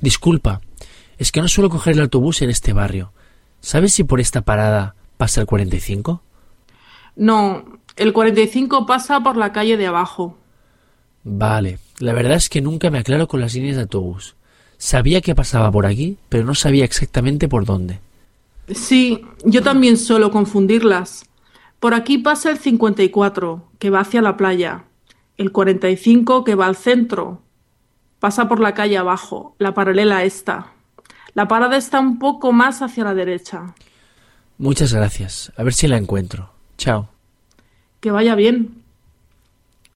Disculpa, es que no suelo coger el autobús en este barrio. ¿Sabes si por esta parada pasa el 45? No, el 45 pasa por la calle de abajo. Vale, la verdad es que nunca me aclaro con las líneas de autobús. Sabía que pasaba por aquí, pero no sabía exactamente por dónde. Sí, yo también suelo confundirlas. Por aquí pasa el 54, que va hacia la playa. El 45, que va al centro. Pasa por la calle abajo, la paralela a esta. La parada está un poco más hacia la derecha. Muchas gracias. A ver si la encuentro. Chao. Que vaya bien.